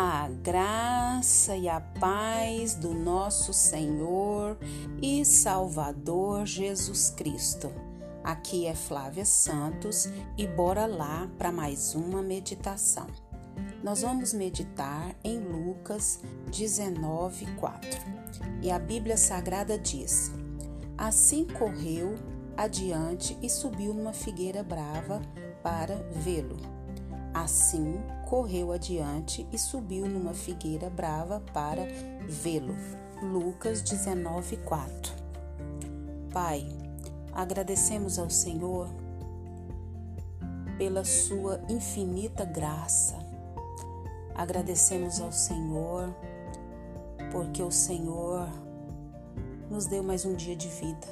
A graça e a paz do nosso Senhor e Salvador Jesus Cristo. Aqui é Flávia Santos e bora lá para mais uma meditação. Nós vamos meditar em Lucas 19, 4. E a Bíblia Sagrada diz: Assim correu adiante e subiu numa figueira brava para vê-lo. Assim, correu adiante e subiu numa figueira brava para vê-lo. Lucas 19:4. Pai, agradecemos ao Senhor pela sua infinita graça. Agradecemos ao Senhor porque o Senhor nos deu mais um dia de vida.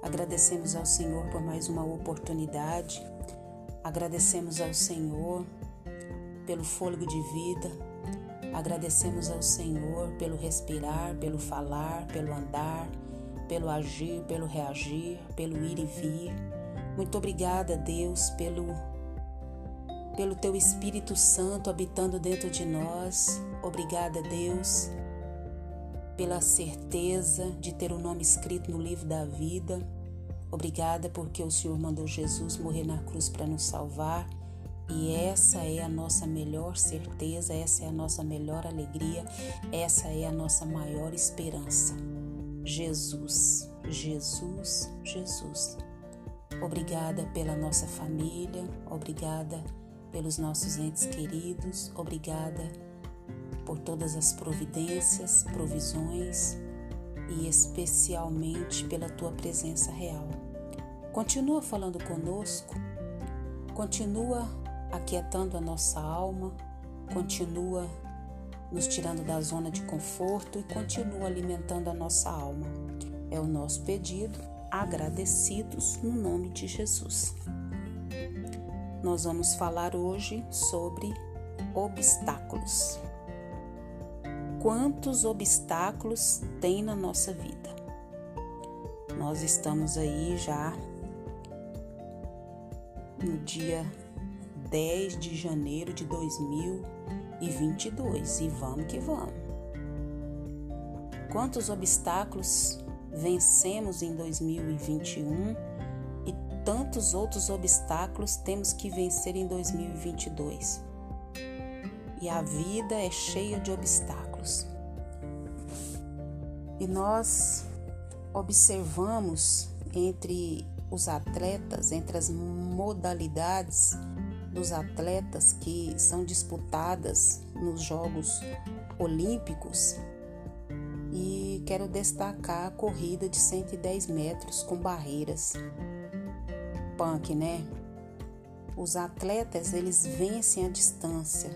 Agradecemos ao Senhor por mais uma oportunidade Agradecemos ao Senhor pelo fôlego de vida, agradecemos ao Senhor pelo respirar, pelo falar, pelo andar, pelo agir, pelo reagir, pelo ir e vir. Muito obrigada, Deus, pelo pelo teu Espírito Santo habitando dentro de nós. Obrigada, Deus, pela certeza de ter o nome escrito no livro da vida. Obrigada porque o Senhor mandou Jesus morrer na cruz para nos salvar. E essa é a nossa melhor certeza, essa é a nossa melhor alegria, essa é a nossa maior esperança. Jesus, Jesus, Jesus. Obrigada pela nossa família, obrigada pelos nossos entes queridos, obrigada por todas as providências, provisões e especialmente pela tua presença real. Continua falando conosco, continua aquietando a nossa alma, continua nos tirando da zona de conforto e continua alimentando a nossa alma. É o nosso pedido, agradecidos no nome de Jesus. Nós vamos falar hoje sobre obstáculos quantos obstáculos tem na nossa vida. Nós estamos aí já no dia 10 de janeiro de 2022 e vamos que vamos. Quantos obstáculos vencemos em 2021 e tantos outros obstáculos temos que vencer em 2022. E a vida é cheia de obstáculos. E nós observamos entre os atletas, entre as modalidades dos atletas que são disputadas nos Jogos Olímpicos, e quero destacar a corrida de 110 metros com barreiras. Punk, né? Os atletas eles vencem a distância,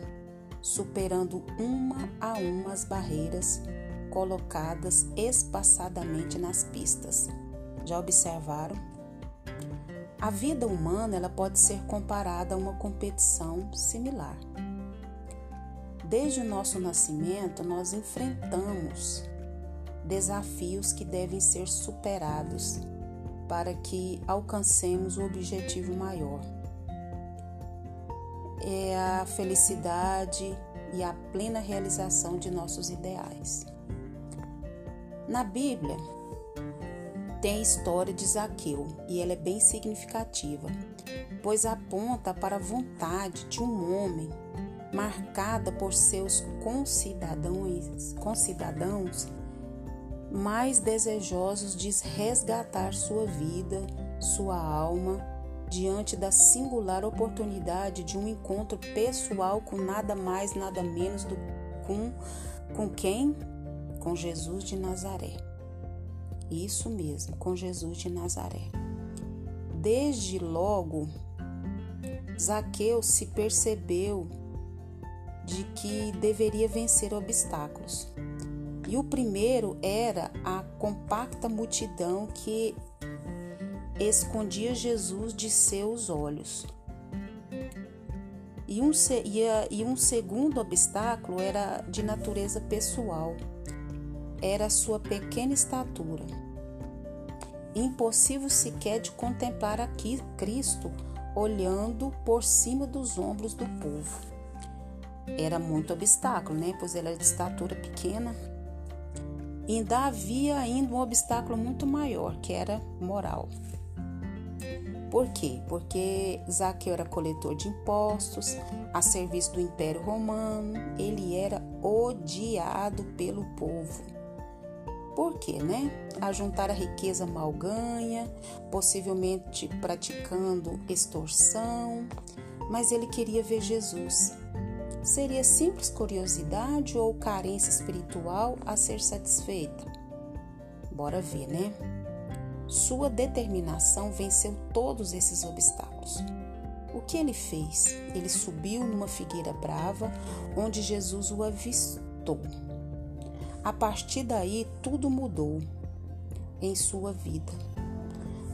superando uma a uma as barreiras colocadas espaçadamente nas pistas. Já observaram? A vida humana ela pode ser comparada a uma competição similar. Desde o nosso nascimento, nós enfrentamos desafios que devem ser superados para que alcancemos o objetivo maior é a felicidade e a plena realização de nossos ideais. Na Bíblia, tem a história de Zaqueu e ela é bem significativa, pois aponta para a vontade de um homem marcada por seus concidadãos, concidadãos mais desejosos de resgatar sua vida, sua alma diante da singular oportunidade de um encontro pessoal com nada mais, nada menos do com com quem? Com Jesus de Nazaré. Isso mesmo, com Jesus de Nazaré. Desde logo, Zaqueu se percebeu de que deveria vencer obstáculos. E o primeiro era a compacta multidão que escondia Jesus de seus olhos. E um, e um segundo obstáculo era de natureza pessoal, era sua pequena estatura. Impossível sequer de contemplar aqui Cristo olhando por cima dos ombros do povo. era muito obstáculo, né? Pois ele era de estatura pequena. E ainda havia ainda um obstáculo muito maior, que era moral. Por quê? Porque Zaqueu era coletor de impostos, a serviço do Império Romano, ele era odiado pelo povo. Por quê, né? A juntar a riqueza mal ganha, possivelmente praticando extorsão, mas ele queria ver Jesus. Seria simples curiosidade ou carência espiritual a ser satisfeita? Bora ver, né? Sua determinação venceu todos esses obstáculos. O que ele fez? Ele subiu numa figueira brava onde Jesus o avistou. A partir daí, tudo mudou em sua vida.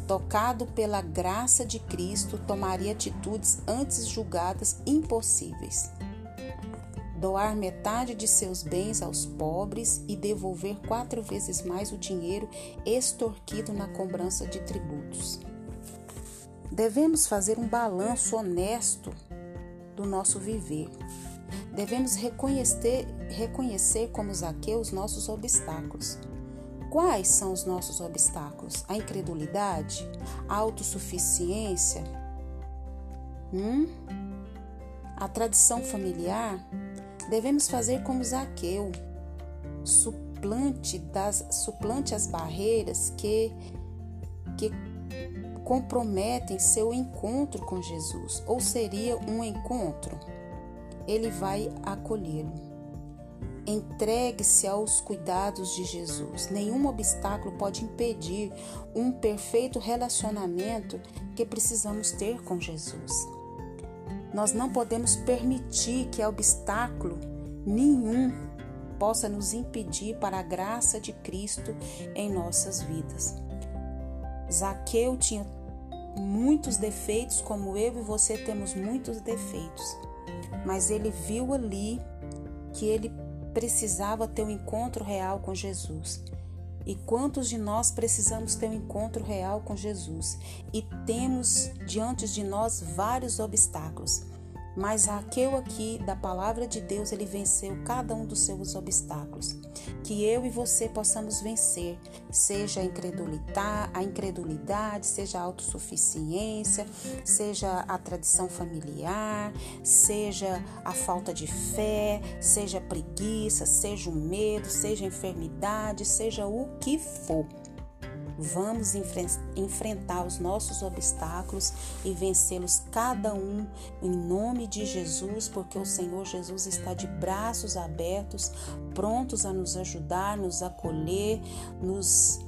Tocado pela graça de Cristo, tomaria atitudes antes julgadas impossíveis doar metade de seus bens aos pobres e devolver quatro vezes mais o dinheiro extorquido na cobrança de tributos. Devemos fazer um balanço honesto do nosso viver. Devemos reconhecer, reconhecer como Zaqueu os nossos obstáculos. Quais são os nossos obstáculos? A incredulidade? A autossuficiência? Hum? A tradição familiar? Devemos fazer como Zaqueu, suplante, das, suplante as barreiras que, que comprometem seu encontro com Jesus, ou seria um encontro, ele vai acolhê-lo. Entregue-se aos cuidados de Jesus. Nenhum obstáculo pode impedir um perfeito relacionamento que precisamos ter com Jesus. Nós não podemos permitir que obstáculo nenhum possa nos impedir para a graça de Cristo em nossas vidas. Zaqueu tinha muitos defeitos, como eu e você temos muitos defeitos, mas ele viu ali que ele precisava ter um encontro real com Jesus. E quantos de nós precisamos ter um encontro real com Jesus e temos diante de nós vários obstáculos? Mas aquele aqui da palavra de Deus, ele venceu cada um dos seus obstáculos. Que eu e você possamos vencer, seja a incredulidade, a incredulidade, seja a autossuficiência, seja a tradição familiar, seja a falta de fé, seja a preguiça, seja o medo, seja a enfermidade, seja o que for. Vamos enfrentar os nossos obstáculos e vencê-los cada um em nome de Jesus, porque o Senhor Jesus está de braços abertos, prontos a nos ajudar, nos acolher, nos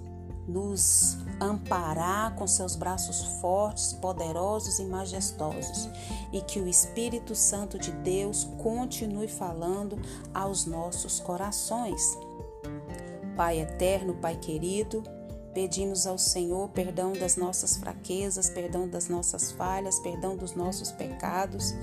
nos amparar com seus braços fortes, poderosos e majestosos, e que o Espírito Santo de Deus continue falando aos nossos corações. Pai eterno, Pai querido, Pedimos ao Senhor perdão das nossas fraquezas, perdão das nossas falhas, perdão dos nossos pecados,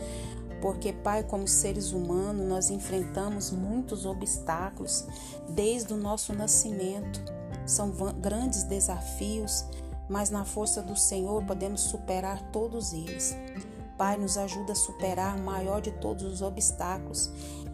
porque, Pai, como seres humanos, nós enfrentamos muitos obstáculos desde o nosso nascimento. São grandes desafios, mas na força do Senhor podemos superar todos eles. Pai, nos ajuda a superar o maior de todos os obstáculos,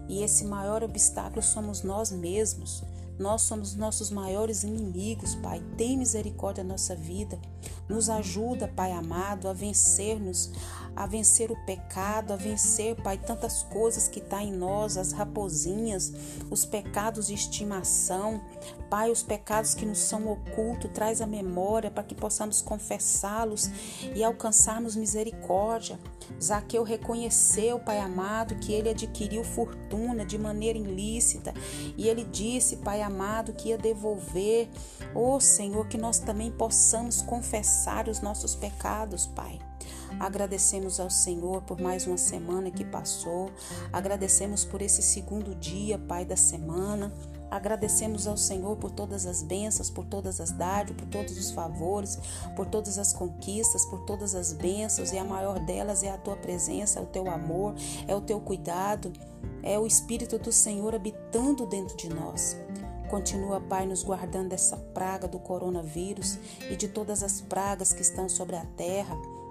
e esse maior obstáculo somos nós mesmos. Nós somos nossos maiores inimigos, Pai. Tem misericórdia da nossa vida. Nos ajuda, Pai amado, a vencermos, a vencer o pecado, a vencer, Pai, tantas coisas que está em nós, as raposinhas, os pecados de estimação, Pai, os pecados que nos são ocultos, traz a memória para que possamos confessá-los e alcançarmos misericórdia. Zaqueu reconheceu, Pai amado, que ele adquiriu fortuna de maneira ilícita e ele disse, Pai amado, que ia devolver. Ô oh, Senhor, que nós também possamos confessar os nossos pecados, Pai. Agradecemos ao Senhor por mais uma semana que passou. Agradecemos por esse segundo dia, Pai, da semana. Agradecemos ao Senhor por todas as bênçãos, por todas as dádivas, por todos os favores, por todas as conquistas, por todas as bênçãos, e a maior delas é a tua presença, é o teu amor, é o teu cuidado, é o Espírito do Senhor habitando dentro de nós. Continua, Pai, nos guardando dessa praga do coronavírus e de todas as pragas que estão sobre a terra